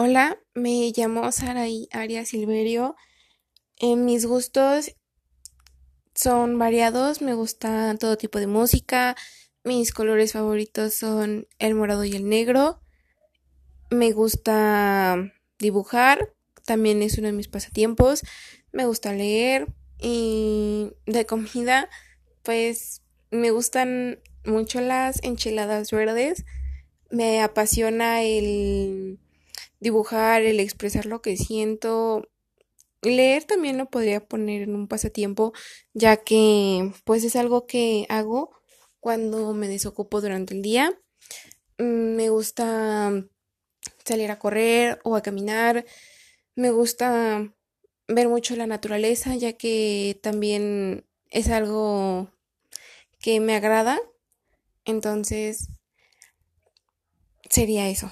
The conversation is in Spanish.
Hola, me llamo Saraí Arias Silverio. En mis gustos son variados, me gusta todo tipo de música. Mis colores favoritos son el morado y el negro. Me gusta dibujar, también es uno de mis pasatiempos. Me gusta leer y de comida, pues me gustan mucho las enchiladas verdes. Me apasiona el dibujar, el expresar lo que siento. Leer también lo podría poner en un pasatiempo, ya que pues es algo que hago cuando me desocupo durante el día. Mm, Me gusta salir a correr o a caminar. Me gusta ver mucho la naturaleza, ya que también es algo que me agrada. Entonces, sería eso.